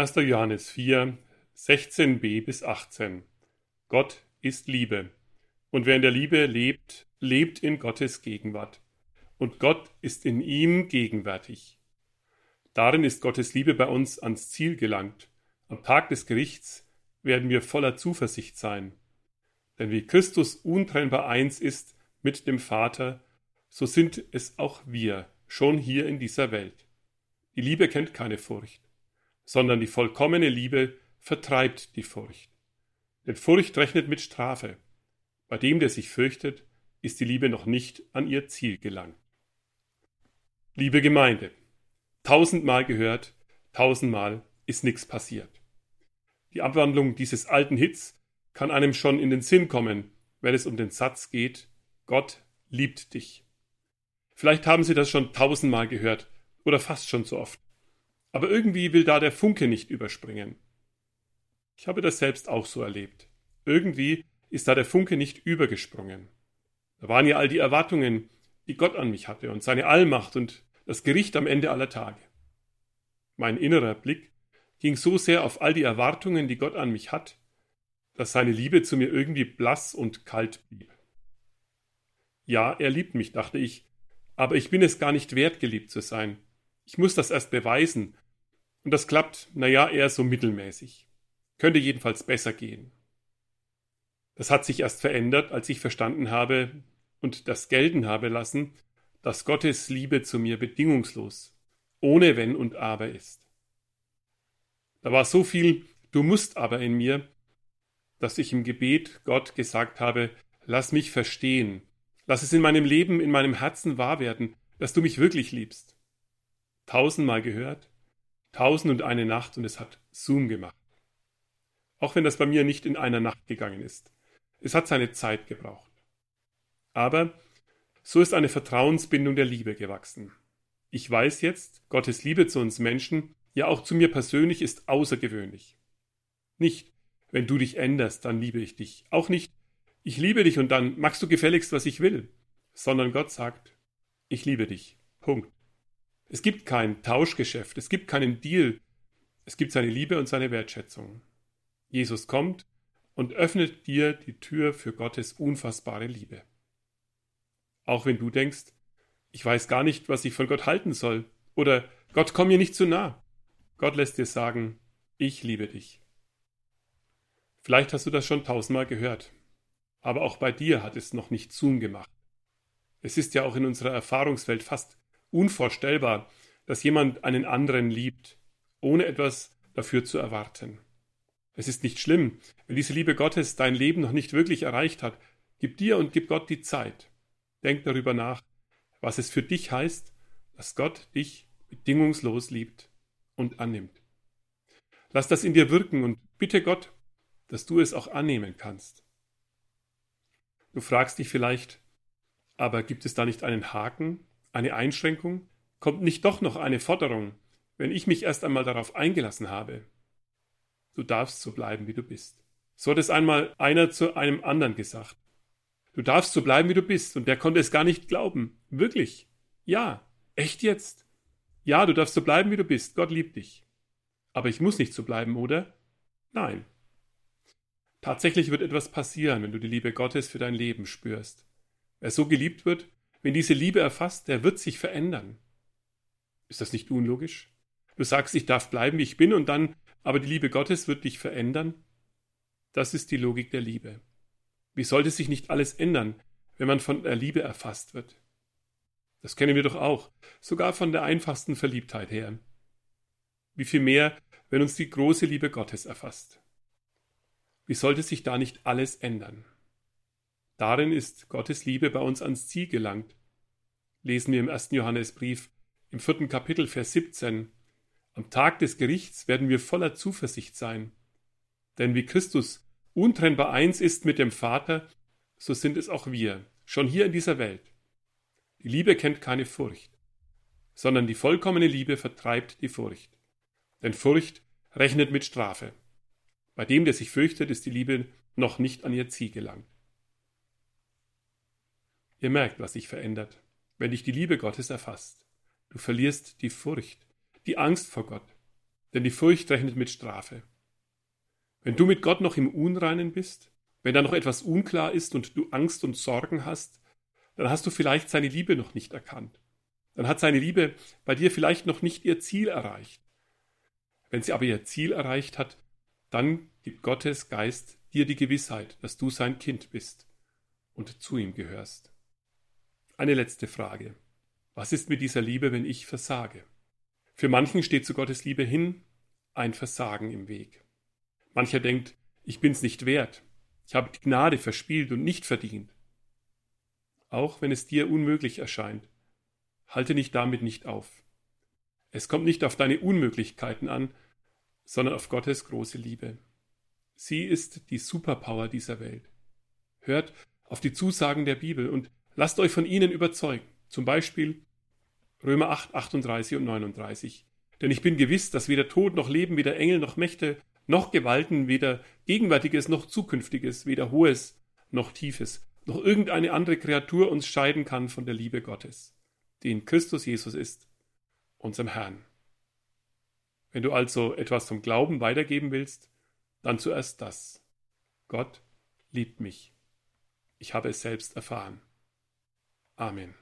1. Johannes 4, 16b bis 18. Gott ist Liebe. Und wer in der Liebe lebt, lebt in Gottes Gegenwart. Und Gott ist in ihm gegenwärtig. Darin ist Gottes Liebe bei uns ans Ziel gelangt. Am Tag des Gerichts werden wir voller Zuversicht sein. Denn wie Christus untrennbar eins ist mit dem Vater, so sind es auch wir schon hier in dieser Welt. Die Liebe kennt keine Furcht sondern die vollkommene Liebe vertreibt die Furcht. Denn Furcht rechnet mit Strafe. Bei dem, der sich fürchtet, ist die Liebe noch nicht an ihr Ziel gelangt. Liebe Gemeinde, tausendmal gehört, tausendmal ist nichts passiert. Die Abwandlung dieses alten Hits kann einem schon in den Sinn kommen, wenn es um den Satz geht, Gott liebt dich. Vielleicht haben Sie das schon tausendmal gehört oder fast schon so oft. Aber irgendwie will da der Funke nicht überspringen. Ich habe das selbst auch so erlebt. Irgendwie ist da der Funke nicht übergesprungen. Da waren ja all die Erwartungen, die Gott an mich hatte und seine Allmacht und das Gericht am Ende aller Tage. Mein innerer Blick ging so sehr auf all die Erwartungen, die Gott an mich hat, dass seine Liebe zu mir irgendwie blass und kalt blieb. Ja, er liebt mich, dachte ich, aber ich bin es gar nicht wert, geliebt zu sein. Ich muss das erst beweisen. Und das klappt, naja, eher so mittelmäßig. Könnte jedenfalls besser gehen. Das hat sich erst verändert, als ich verstanden habe und das gelten habe lassen, dass Gottes Liebe zu mir bedingungslos, ohne Wenn und Aber ist. Da war so viel Du musst aber in mir, dass ich im Gebet Gott gesagt habe, lass mich verstehen, lass es in meinem Leben, in meinem Herzen wahr werden, dass du mich wirklich liebst tausendmal gehört, tausend und eine Nacht und es hat Zoom gemacht. Auch wenn das bei mir nicht in einer Nacht gegangen ist. Es hat seine Zeit gebraucht. Aber so ist eine Vertrauensbindung der Liebe gewachsen. Ich weiß jetzt, Gottes Liebe zu uns Menschen, ja auch zu mir persönlich, ist außergewöhnlich. Nicht, wenn du dich änderst, dann liebe ich dich. Auch nicht, ich liebe dich und dann magst du gefälligst, was ich will. Sondern Gott sagt, ich liebe dich. Punkt. Es gibt kein Tauschgeschäft, es gibt keinen Deal, es gibt seine Liebe und seine Wertschätzung. Jesus kommt und öffnet dir die Tür für Gottes unfassbare Liebe. Auch wenn du denkst, ich weiß gar nicht, was ich von Gott halten soll, oder Gott komm mir nicht zu nah. Gott lässt dir sagen, ich liebe dich. Vielleicht hast du das schon tausendmal gehört, aber auch bei dir hat es noch nicht Zoom gemacht. Es ist ja auch in unserer Erfahrungswelt fast unvorstellbar, dass jemand einen anderen liebt, ohne etwas dafür zu erwarten. Es ist nicht schlimm, wenn diese Liebe Gottes dein Leben noch nicht wirklich erreicht hat. Gib dir und gib Gott die Zeit. Denk darüber nach, was es für dich heißt, dass Gott dich bedingungslos liebt und annimmt. Lass das in dir wirken und bitte Gott, dass du es auch annehmen kannst. Du fragst dich vielleicht, aber gibt es da nicht einen Haken eine Einschränkung? Kommt nicht doch noch eine Forderung, wenn ich mich erst einmal darauf eingelassen habe? Du darfst so bleiben, wie du bist. So hat es einmal einer zu einem anderen gesagt. Du darfst so bleiben, wie du bist. Und der konnte es gar nicht glauben. Wirklich. Ja. Echt jetzt? Ja, du darfst so bleiben, wie du bist. Gott liebt dich. Aber ich muss nicht so bleiben, oder? Nein. Tatsächlich wird etwas passieren, wenn du die Liebe Gottes für dein Leben spürst. Wer so geliebt wird, wenn diese Liebe erfasst, der wird sich verändern. Ist das nicht unlogisch? Du sagst, ich darf bleiben, wie ich bin, und dann, aber die Liebe Gottes wird dich verändern? Das ist die Logik der Liebe. Wie sollte sich nicht alles ändern, wenn man von der Liebe erfasst wird? Das kennen wir doch auch, sogar von der einfachsten Verliebtheit her. Wie viel mehr, wenn uns die große Liebe Gottes erfasst? Wie sollte sich da nicht alles ändern? Darin ist Gottes Liebe bei uns ans Ziel gelangt. Lesen wir im ersten Johannesbrief im vierten Kapitel Vers 17. Am Tag des Gerichts werden wir voller Zuversicht sein. Denn wie Christus untrennbar eins ist mit dem Vater, so sind es auch wir, schon hier in dieser Welt. Die Liebe kennt keine Furcht, sondern die vollkommene Liebe vertreibt die Furcht. Denn Furcht rechnet mit Strafe. Bei dem, der sich fürchtet, ist die Liebe noch nicht an ihr Ziel gelangt. Ihr merkt, was sich verändert, wenn dich die Liebe Gottes erfasst. Du verlierst die Furcht, die Angst vor Gott. denn die Furcht rechnet mit Strafe. Wenn du mit Gott noch im Unreinen bist, wenn da noch etwas unklar ist und du Angst und Sorgen hast, dann hast du vielleicht seine Liebe noch nicht erkannt. Dann hat seine Liebe bei dir vielleicht noch nicht ihr Ziel erreicht. Wenn sie aber ihr Ziel erreicht hat, dann gibt Gottes Geist dir die Gewissheit, dass du sein Kind bist und zu ihm gehörst. Eine letzte Frage. Was ist mit dieser Liebe, wenn ich versage? Für manchen steht zu Gottes Liebe hin ein Versagen im Weg. Mancher denkt, ich bin's nicht wert, ich habe die Gnade verspielt und nicht verdient. Auch wenn es dir unmöglich erscheint, halte dich damit nicht auf. Es kommt nicht auf deine Unmöglichkeiten an, sondern auf Gottes große Liebe. Sie ist die Superpower dieser Welt. Hört auf die Zusagen der Bibel und lasst euch von ihnen überzeugen. Zum Beispiel Römer 8, 38 und 39. Denn ich bin gewiss, dass weder Tod noch Leben, weder Engel noch Mächte, noch Gewalten, weder Gegenwärtiges noch Zukünftiges, weder Hohes noch Tiefes, noch irgendeine andere Kreatur uns scheiden kann von der Liebe Gottes, die in Christus Jesus ist, unserem Herrn. Wenn du also etwas vom Glauben weitergeben willst, dann zuerst das. Gott liebt mich. Ich habe es selbst erfahren. Amen.